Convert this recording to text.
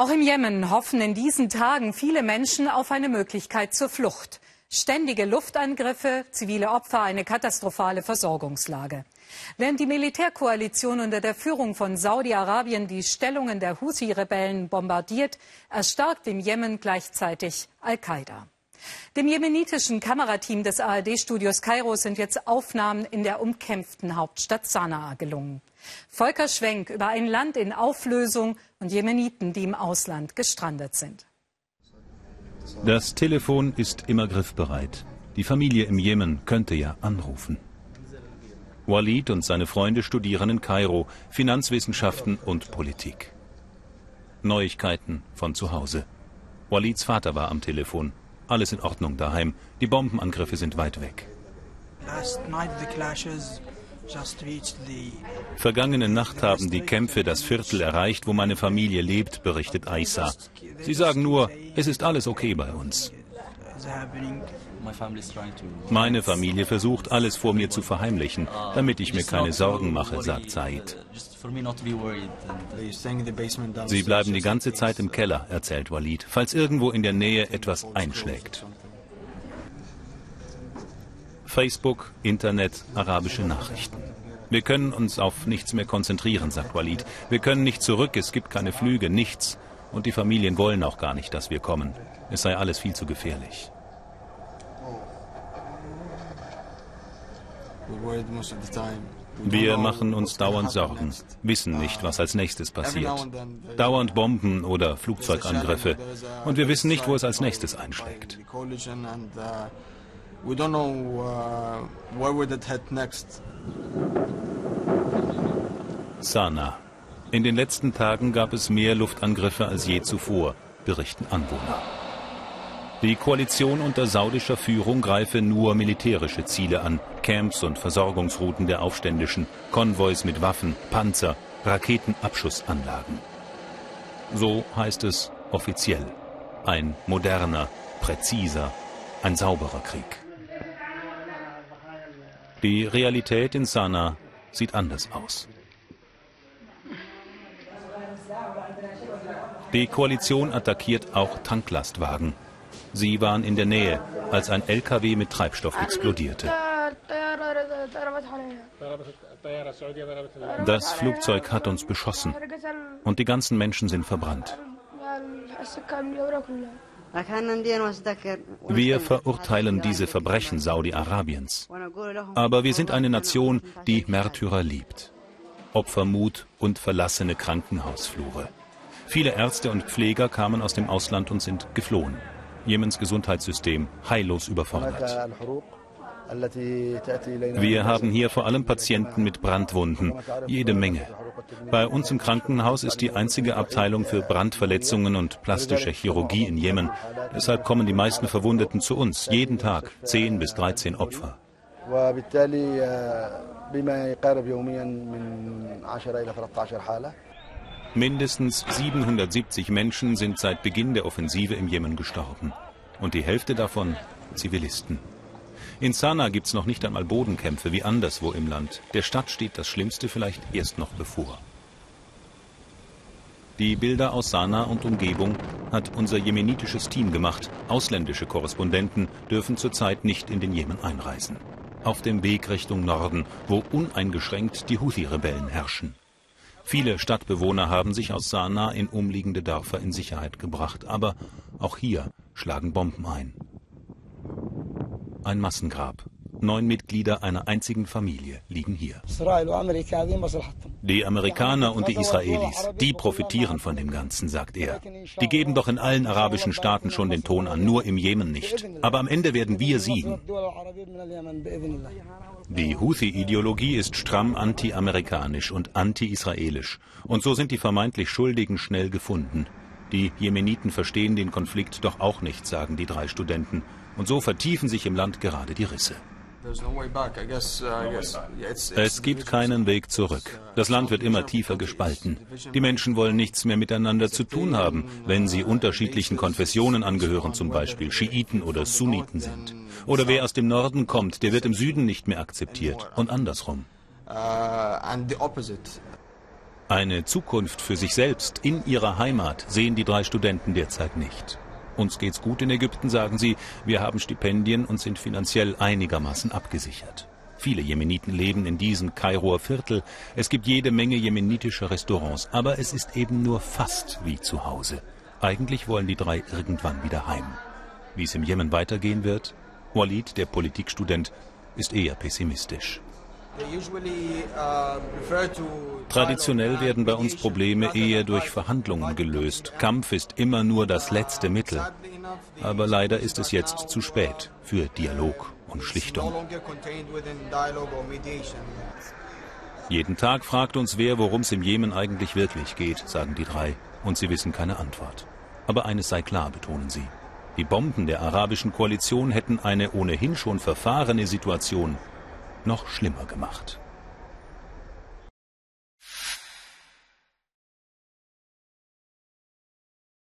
Auch im Jemen hoffen in diesen Tagen viele Menschen auf eine Möglichkeit zur Flucht. Ständige Luftangriffe, zivile Opfer, eine katastrophale Versorgungslage. Während die Militärkoalition unter der Führung von Saudi-Arabien die Stellungen der Houthi-Rebellen bombardiert, erstarkt im Jemen gleichzeitig Al-Qaida. Dem jemenitischen Kamerateam des ARD-Studios Kairo sind jetzt Aufnahmen in der umkämpften Hauptstadt Sanaa gelungen. Volker Schwenk über ein Land in Auflösung und Jemeniten, die im Ausland gestrandet sind. Das Telefon ist immer griffbereit. Die Familie im Jemen könnte ja anrufen. Walid und seine Freunde studieren in Kairo Finanzwissenschaften und Politik. Neuigkeiten von zu Hause. Walids Vater war am Telefon. Alles in Ordnung daheim. Die Bombenangriffe sind weit weg. Vergangene Nacht haben die Kämpfe das Viertel erreicht, wo meine Familie lebt, berichtet Aisa. Sie sagen nur, es ist alles okay bei uns. Meine Familie versucht, alles vor mir zu verheimlichen, damit ich mir keine Sorgen mache, sagt Said. Sie bleiben die ganze Zeit im Keller, erzählt Walid, falls irgendwo in der Nähe etwas einschlägt. Facebook, Internet, arabische Nachrichten. Wir können uns auf nichts mehr konzentrieren, sagt Walid. Wir können nicht zurück, es gibt keine Flüge, nichts. Und die Familien wollen auch gar nicht, dass wir kommen. Es sei alles viel zu gefährlich. Wir machen uns dauernd Sorgen, wissen nicht, was als nächstes passiert. Dauernd Bomben oder Flugzeugangriffe. Und wir wissen nicht, wo es als nächstes einschlägt. Uh. Sana. In den letzten Tagen gab es mehr Luftangriffe als je zuvor, berichten Anwohner. Die Koalition unter saudischer Führung greife nur militärische Ziele an, Camps und Versorgungsrouten der Aufständischen, Konvois mit Waffen, Panzer, Raketenabschussanlagen. So heißt es offiziell. Ein moderner, präziser, ein sauberer Krieg. Die Realität in Sanaa sieht anders aus. Die Koalition attackiert auch Tanklastwagen. Sie waren in der Nähe, als ein LKW mit Treibstoff explodierte. Das Flugzeug hat uns beschossen und die ganzen Menschen sind verbrannt. Wir verurteilen diese Verbrechen Saudi-Arabiens. Aber wir sind eine Nation, die Märtyrer liebt. Opfermut und verlassene Krankenhausflure. Viele Ärzte und Pfleger kamen aus dem Ausland und sind geflohen. Jemens Gesundheitssystem heillos überfordert. Wir haben hier vor allem Patienten mit Brandwunden, jede Menge. Bei uns im Krankenhaus ist die einzige Abteilung für Brandverletzungen und plastische Chirurgie in Jemen. Deshalb kommen die meisten Verwundeten zu uns, jeden Tag 10 bis 13 Opfer. Mindestens 770 Menschen sind seit Beginn der Offensive im Jemen gestorben. Und die Hälfte davon Zivilisten. In Sanaa gibt es noch nicht einmal Bodenkämpfe wie anderswo im Land. Der Stadt steht das Schlimmste vielleicht erst noch bevor. Die Bilder aus Sanaa und Umgebung hat unser jemenitisches Team gemacht. Ausländische Korrespondenten dürfen zurzeit nicht in den Jemen einreisen. Auf dem Weg Richtung Norden, wo uneingeschränkt die Houthi-Rebellen herrschen. Viele Stadtbewohner haben sich aus Sanaa in umliegende Dörfer in Sicherheit gebracht, aber auch hier schlagen Bomben ein. Ein Massengrab. Neun Mitglieder einer einzigen Familie liegen hier. Die Amerikaner und die Israelis, die profitieren von dem Ganzen, sagt er. Die geben doch in allen arabischen Staaten schon den Ton an, nur im Jemen nicht. Aber am Ende werden wir siegen. Die Houthi-Ideologie ist stramm anti-amerikanisch und anti-israelisch. Und so sind die vermeintlich Schuldigen schnell gefunden. Die Jemeniten verstehen den Konflikt doch auch nicht, sagen die drei Studenten. Und so vertiefen sich im Land gerade die Risse. Es gibt keinen Weg zurück. Das Land wird immer tiefer gespalten. Die Menschen wollen nichts mehr miteinander zu tun haben, wenn sie unterschiedlichen Konfessionen angehören, zum Beispiel Schiiten oder Sunniten sind. Oder wer aus dem Norden kommt, der wird im Süden nicht mehr akzeptiert und andersrum. Eine Zukunft für sich selbst in ihrer Heimat sehen die drei Studenten derzeit nicht. Uns geht's gut in Ägypten, sagen sie. Wir haben Stipendien und sind finanziell einigermaßen abgesichert. Viele Jemeniten leben in diesem Kairoer Viertel. Es gibt jede Menge jemenitische Restaurants, aber es ist eben nur fast wie zu Hause. Eigentlich wollen die drei irgendwann wieder heim. Wie es im Jemen weitergehen wird? Walid, der Politikstudent, ist eher pessimistisch. Traditionell werden bei uns Probleme eher durch Verhandlungen gelöst. Kampf ist immer nur das letzte Mittel. Aber leider ist es jetzt zu spät für Dialog und Schlichtung. Jeden Tag fragt uns wer, worum es im Jemen eigentlich wirklich geht, sagen die drei. Und sie wissen keine Antwort. Aber eines sei klar, betonen sie. Die Bomben der arabischen Koalition hätten eine ohnehin schon verfahrene Situation noch schlimmer gemacht.